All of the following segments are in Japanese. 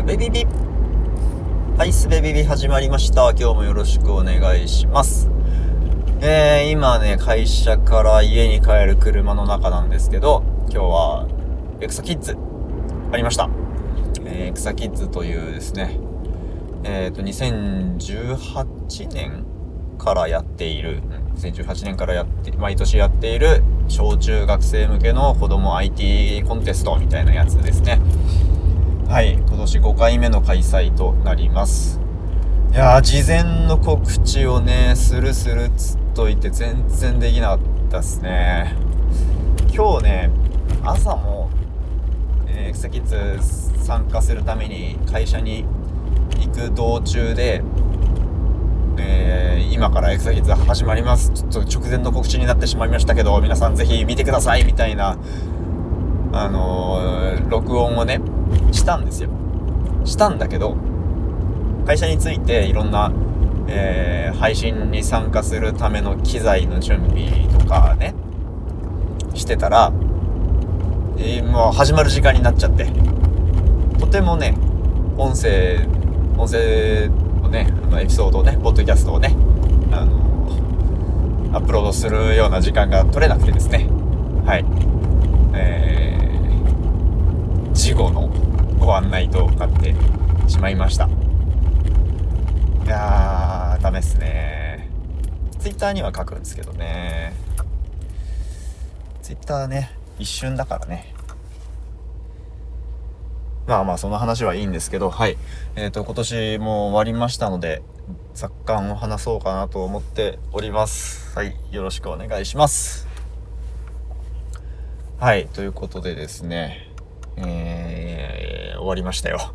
スベビビはい、スベビビ始まりました。今日もよろしくお願いします。えー、今ね、会社から家に帰る車の中なんですけど、今日は、エクサキッズ、ありました。えー、エクサキッズというですね、えっ、ー、と、2018年からやっている、2018年からやって、毎年やっている小中学生向けの子供 IT コンテストみたいなやつですね。年5回目の開催となります。いやー、事前の告知をね、するするっつっといて全然できなかったっすね。今日ね、朝も、えー、エクサキッズ参加するために会社に行く道中で、えー、今からエクサキッズ始まります。ちょっと直前の告知になってしまいましたけど、皆さんぜひ見てくださいみたいな、あのー、録音をね、したんですよ。したんだけど、会社についていろんな、えー、配信に参加するための機材の準備とかね、してたら、えー、もう始まる時間になっちゃって、とてもね、音声、音声をね、あのエピソードをね、ポッドキャストをね、あの、アップロードするような時間が取れなくてですね、はい。えー、ご案内となってしまいました。いやー、ダメっすね。ツイッターには書くんですけどね。ツイッターね、一瞬だからね。まあまあ、その話はいいんですけど、はい。えっ、ー、と、今年も終わりましたので、雑感を話そうかなと思っております。はい。よろしくお願いします。はい。ということでですね、えー、終わりましたよ。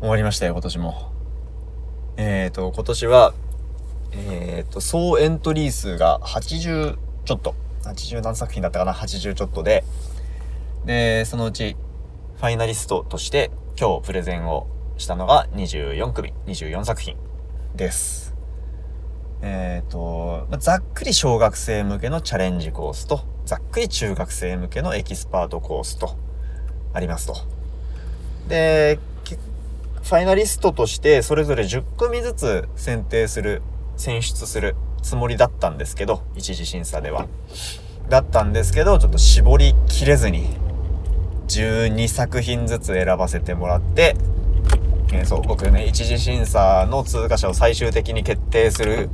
終わりましたよ、今年も。えっ、ー、と、今年は、えっ、ー、と、総エントリー数が80ちょっと。80何作品だったかな ?80 ちょっとで。で、そのうち、ファイナリストとして今日プレゼンをしたのが24組、24作品です。えっ、ー、と、ざっくり小学生向けのチャレンジコースと、ざっくり中学生向けのエキスパートコースと、ありますと。で、ファイナリストとしてそれぞれ10組ずつ選定する、選出するつもりだったんですけど、一次審査では。だったんですけど、ちょっと絞りきれずに、12作品ずつ選ばせてもらって、えー、そう、僕ね、一次審査の通過者を最終的に決定する、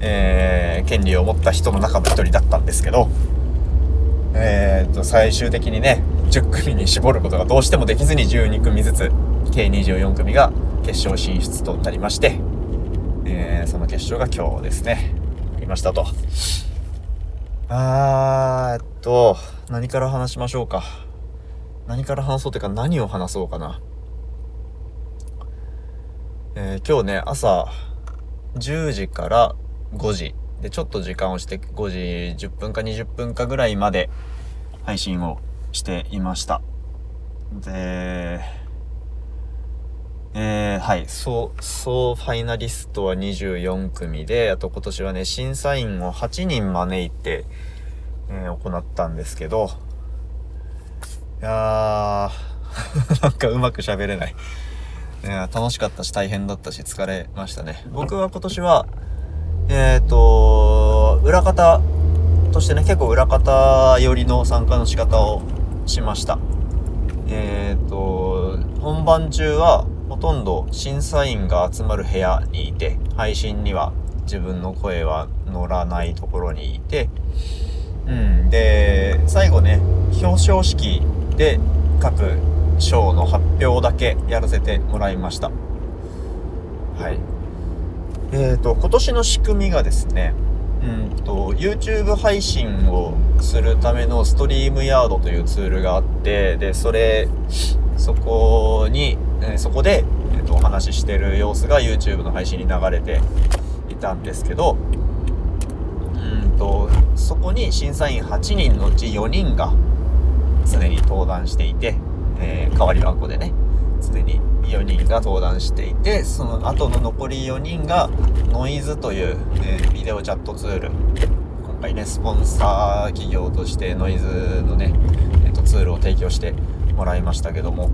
えー、権利を持った人の中の一人だったんですけど、えー、と、最終的にね、10組に絞ることがどうしてもできずに12組ずつ、計24組が決勝進出となりまして、えー、その決勝が今日ですね、ありましたと。あーっと、何から話しましょうか。何から話そうというか何を話そうかな。えー、今日ね、朝10時から5時で、ちょっと時間をして5時10分か20分かぐらいまで配信をしていました。で、えー、はい、そう、ファイナリストは24組で、あと今年はね、審査員を8人招いて、えー、行ったんですけど、いやー、なんかうまく喋れない。いや楽しかったし大変だったし疲れましたね。僕は今年は、えっ、ー、と、裏方としてね、結構裏方寄りの参加の仕方をしました。えっ、ー、と、本番中はほとんど審査員が集まる部屋にいて、配信には自分の声は乗らないところにいて、うん、で、最後ね、表彰式で各賞の発表だけやらせてもらいました。はい。えっ、ー、と、今年の仕組みがですね、うんと、YouTube 配信をするためのストリームヤードというツールがあって、で、それ、そこに、え、そこで、えーと、お話ししてる様子が YouTube の配信に流れていたんですけど、うんと、そこに審査員8人のうち4人が常に登壇していて、えー、代わり番号でね、常に4人が登壇していて、その後の残り4人が、ノイズという、えー、ビデオチャットツール。今回ね、スポンサー企業としてノイズのね、えーと、ツールを提供してもらいましたけども、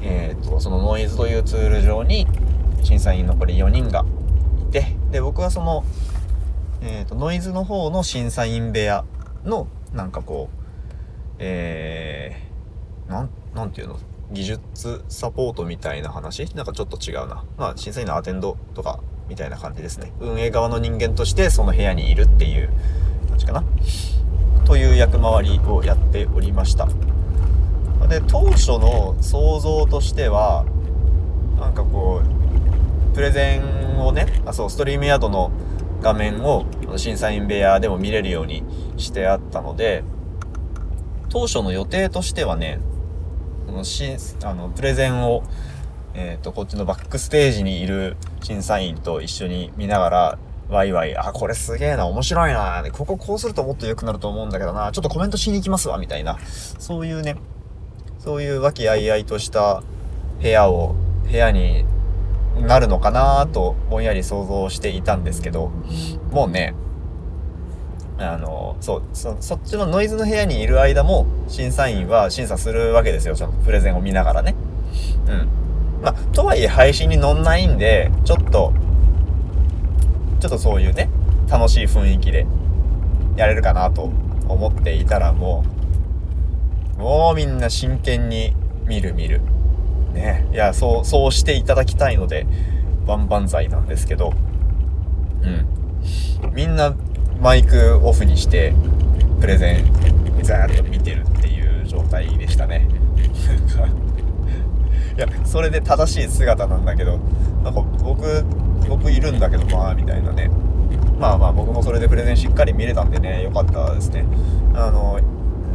えーと、そのノイズというツール上に審査員残り4人がいてで僕はその、えーと、ノイズの方の審査員部屋のなんかこうえー、なんなんていうの？技術サポートみたいな話？なんかちょっと違うな。まあ、審査員のアテンドとかみたいな感じですね。運営側の人間としてその部屋にいるっていう感じかな。という役回りをやっておりました。で、当初の想像としては、なんかこう、プレゼンをね、あ、そう、ストリームヤードの画面を審査員部屋でも見れるようにしてあったので、当初の予定としてはね、のしあのプレゼンを、えっ、ー、と、こっちのバックステージにいる審査員と一緒に見ながら、ワイワイ、あ、これすげえな、面白いな、こここうするともっと良くなると思うんだけどな、ちょっとコメントしに行きますわ、みたいな、そういうね、そういう和気あいあいとした部屋を、部屋になるのかなとぼんやり想像していたんですけど、もうね、あの、そう、そ、そっちのノイズの部屋にいる間も、審査員は審査するわけですよ。ちょっとプレゼンを見ながらね。うん。まあ、とはいえ配信に乗んないんで、ちょっと、ちょっとそういうね、楽しい雰囲気でやれるかなと思っていたらもう、もうみんな真剣に見る見る。ね。いや、そう、そうしていただきたいので、万々歳なんですけど、うん。みんなマイクオフにしてプレゼンザーッと見てるっていう状態でしたね。いやそれで正しい姿なんだけどなんか僕僕いるんだけどまあみたいなね。まあまあ僕もそれでプレゼンしっかり見れたんでね良かったですね。あの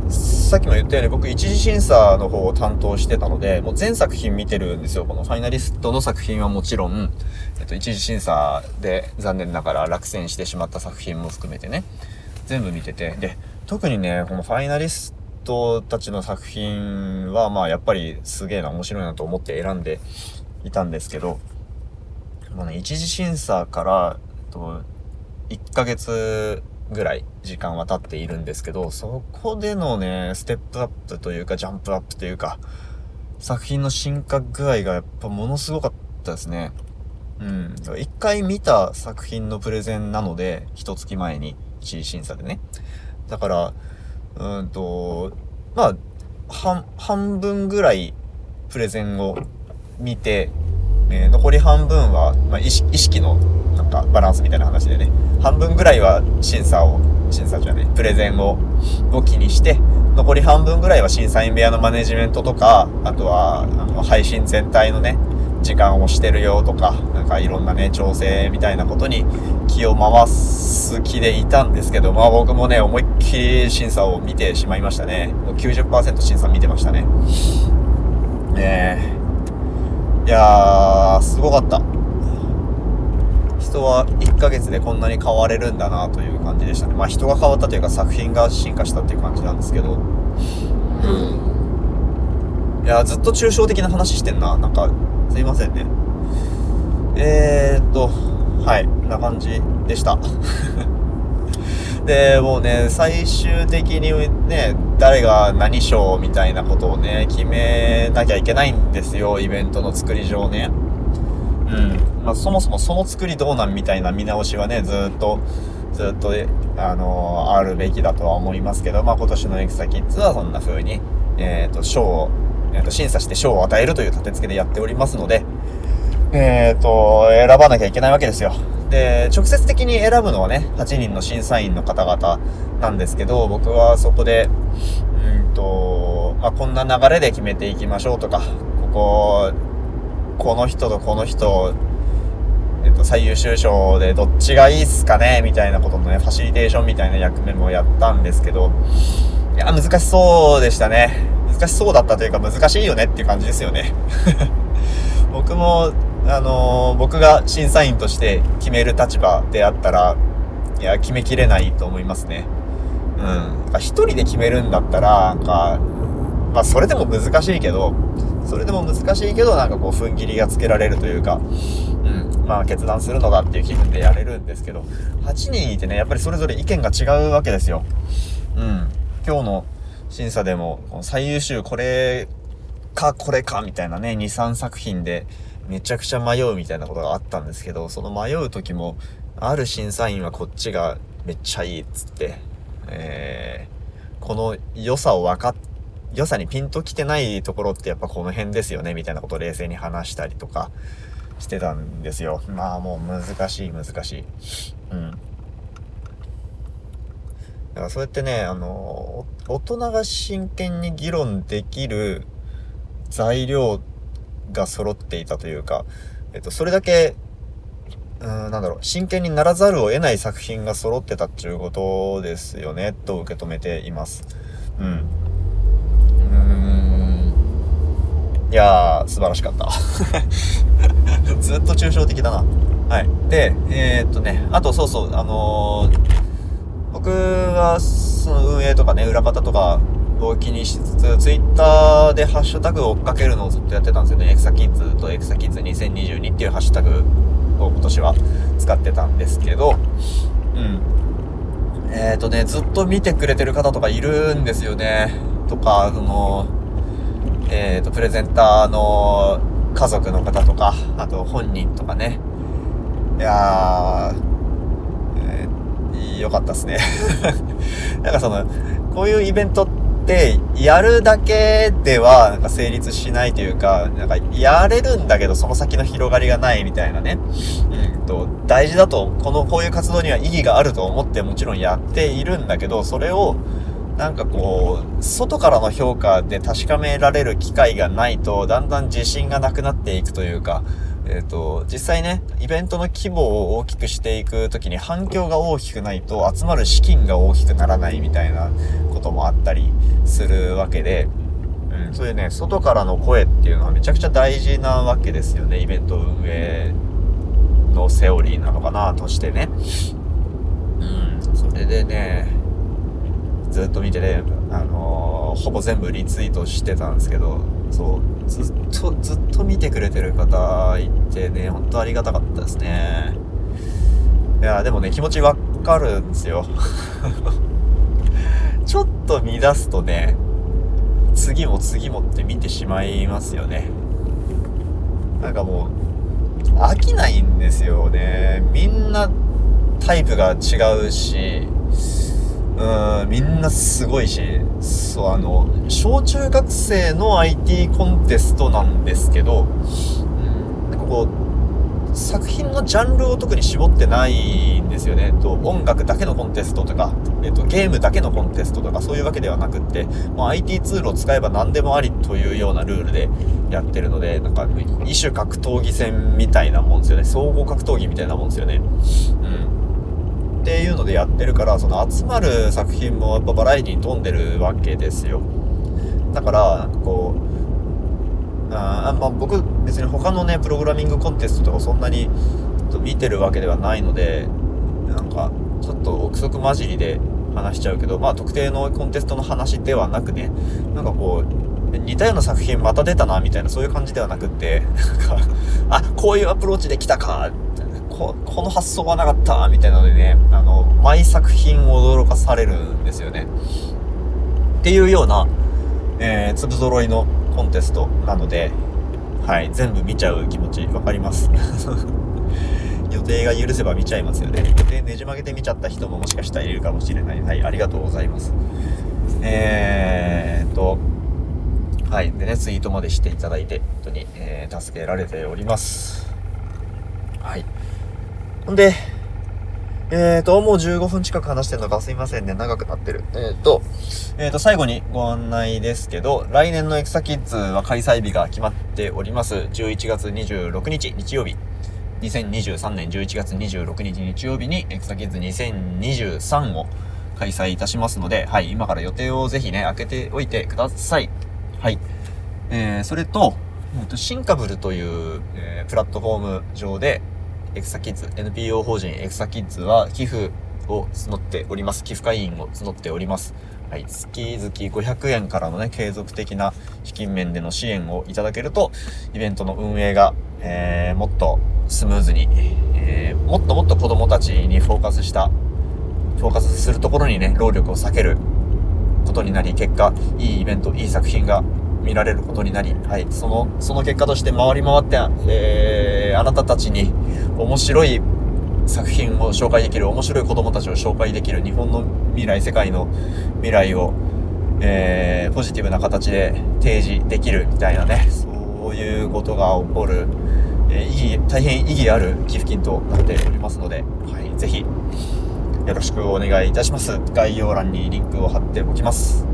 さっきも言ったように僕一次審査の方を担当してたので、もう全作品見てるんですよ。このファイナリストの作品はもちろん、えっと、一次審査で残念ながら落選してしまった作品も含めてね、全部見てて、で、特にね、このファイナリストたちの作品は、まあやっぱりすげえな、面白いなと思って選んでいたんですけど、もうね、一次審査から、えっと、1ヶ月ぐらい時間は経っているんですけど、そこでのね、ステップアップというか、ジャンプアップというか、作品の進化具合がやっぱものすごかったですね。うん。一回見た作品のプレゼンなので、一月前に、一次審査でね。だから、うんと、まあ、半、半分ぐらいプレゼンを見て、えー、残り半分は、まあ、意識のかバランスみたいな話でね、半分ぐらいは審査を、審査じゃない、プレゼンを、を気にして、残り半分ぐらいは審査員部屋のマネジメントとか、あとは、あの、配信全体のね、時間をしてるよとか、なんかいろんなね、調整みたいなことに気を回す気でいたんですけど、まあ僕もね、思いっきり審査を見てしまいましたね。90%審査見てましたね。ねえ。いやー、すごかった。人は1ヶ月でこんなに変われるんだなという感じでしたね。まあ人が変わったというか作品が進化したっていう感じなんですけど。いや、ずっと抽象的な話してんな。なんか、すいませんね。えー、っと、はい、こんな感じでした。で、もうね、最終的にね、誰が何賞みたいなことをね、決めなきゃいけないんですよ、イベントの作り上ね。うん。まあ、そもそもその作りどうなんみたいな見直しはね、ずっと、ずっと、あのー、あるべきだとは思いますけど、まあ、今年のエクサキッズはそんな風に、えっ、ー、と、賞を、えっ、ー、と、審査して賞を与えるという立て付けでやっておりますので、えっ、と、選ばなきゃいけないわけですよ。で、直接的に選ぶのはね、8人の審査員の方々なんですけど、僕はそこで、うんと、まあ、こんな流れで決めていきましょうとか、ここ、この人とこの人、えっと、最優秀賞でどっちがいいっすかねみたいなことのね、ファシリテーションみたいな役目もやったんですけど、いや、難しそうでしたね。難しそうだったというか難しいよねっていう感じですよね。僕もあのー、僕が審査員として決める立場であったら、いや、決めきれないと思いますね。うん。一人で決めるんだったら、なんか、まあ、それでも難しいけど、それでも難しいけど、なんかこう、踏ん切りがつけられるというか、うん。まあ、決断するのがっていう気分でやれるんですけど、8人いてね、やっぱりそれぞれ意見が違うわけですよ。うん。今日の審査でも、最優秀これかこれかみたいなね、2、3作品でめちゃくちゃ迷うみたいなことがあったんですけど、その迷う時も、ある審査員はこっちがめっちゃいいっつって、えー、この良さを分かって良さにピンときてないところってやっぱこの辺ですよねみたいなことを冷静に話したりとかしてたんですよ。まあもう難しい難しい。うん。だからそうやってね、あの、大人が真剣に議論できる材料が揃っていたというか、えっと、それだけ、うん、なんだろう、真剣にならざるを得ない作品が揃ってたっていうことですよね、と受け止めています。うん。うーん。いやー、素晴らしかった。ずっと抽象的だな。はい。で、えー、っとね、あとそうそう、あのー、僕は、その運営とかね、裏方とか、を気にしつつ、ツイッターでハッシュタグを追っかけるのをずっとやってたんですよね。エクサキッズとエクサキッズ2022っていうハッシュタグを今年は使ってたんですけど、うん。えっ、とね、ずっと見てくれてる方とかいるんですよね。とか、その、えっ、ー、と、プレゼンターの家族の方とか、あと本人とかね。いやー、えー、よかったっすね。なんかその、こういうイベントって、やるだけでは、なんか成立しないというか、なんか、やれるんだけど、その先の広がりがないみたいなね。うんと、大事だと、この、こういう活動には意義があると思ってもちろんやっているんだけど、それを、なんかこう、外からの評価で確かめられる機会がないと、だんだん自信がなくなっていくというか、えっ、ー、と、実際ね、イベントの規模を大きくしていくときに反響が大きくないと集まる資金が大きくならないみたいなこともあったりするわけで、うん、そういうね、外からの声っていうのはめちゃくちゃ大事なわけですよね、イベント運営のセオリーなのかなとしてね。うん、それでね、ずっと見てね、あのー、ほぼ全部リツイートしてたんですけど、そう、ずっと、ずっと見てくれてる方いてね、ほんとありがたかったですね。いや、でもね、気持ちわかるんですよ。ちょっと乱すとね、次も次もって見てしまいますよね。なんかもう、飽きないんですよね。みんなタイプが違うし、うん、みんなすごいし、そう、あの、小中学生の IT コンテストなんですけど、うん、なんかこう、作品のジャンルを特に絞ってないんですよね。と音楽だけのコンテストとか、えっと、ゲームだけのコンテストとかそういうわけではなくって、もう IT ツールを使えば何でもありというようなルールでやってるので、なんか、異種格闘技戦みたいなもんですよね。総合格闘技みたいなもんですよね。うん。っていうのでやってるから、その集まる作品もやっぱバラエティに富んでるわけですよ。だから、なんかこう、あまあ僕別に他のね、プログラミングコンテストとかそんなに見てるわけではないので、なんかちょっと憶測混じりで話しちゃうけど、まあ特定のコンテストの話ではなくね、なんかこう、似たような作品また出たな、みたいなそういう感じではなくって、なんか、あ、こういうアプローチできたか、ここの発想はなかったみたいなのでね、あの、毎作品驚かされるんですよね。っていうような、えー、粒揃いのコンテストなので、はい、全部見ちゃう気持ちわかります。予定が許せば見ちゃいますよね。予定ねじ曲げて見ちゃった人ももしかしたらいるかもしれない。はい、ありがとうございます。えーっと、はい。でね、ツイートまでしていただいて、本当に、えー、助けられております。はい。ほんで、えーと、もう15分近く話してるのかすいませんね。長くなってる。えーと、えーと、最後にご案内ですけど、来年のエクサキッズは開催日が決まっております。11月26日、日曜日。2023年11月26日日曜日にエクサキッズ2023を開催いたしますので、はい、今から予定をぜひね、開けておいてください。はい。えー、それと、えー、とシンカブルという、えー、プラットフォーム上で、エクサキッズ、NPO 法人エクサキッズは寄付を募っております。寄付会員を募っております。はい、月々500円からのね、継続的な資金面での支援をいただけると、イベントの運営が、えー、もっとスムーズに、えー、もっともっと子供たちにフォーカスした、フォーカスするところにね、労力を避けることになり、結果、いいイベント、いい作品が見られることになり、はい、その、その結果として回り回って、えー、あなたたちに面白い作品を紹介できる、面白い子供たちを紹介できる、日本の未来、世界の未来を、えー、ポジティブな形で提示できるみたいなね、そういうことが起こる、えー、意義、大変意義ある寄付金となっておりますので、はい、ぜひ、よろしくお願いいたします。概要欄にリンクを貼っておきます。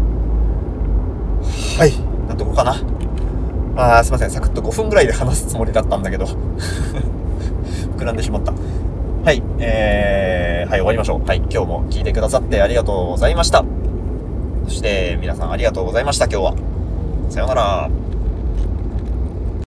はい。っとこかな。あーすいません。サクッと5分ぐらいで話すつもりだったんだけど 膨らんでしまった。はい。えー、はい、終わりましょう。はい。今日も聞いてくださってありがとうございました。そして、皆さんありがとうございました、今日は。さようなら。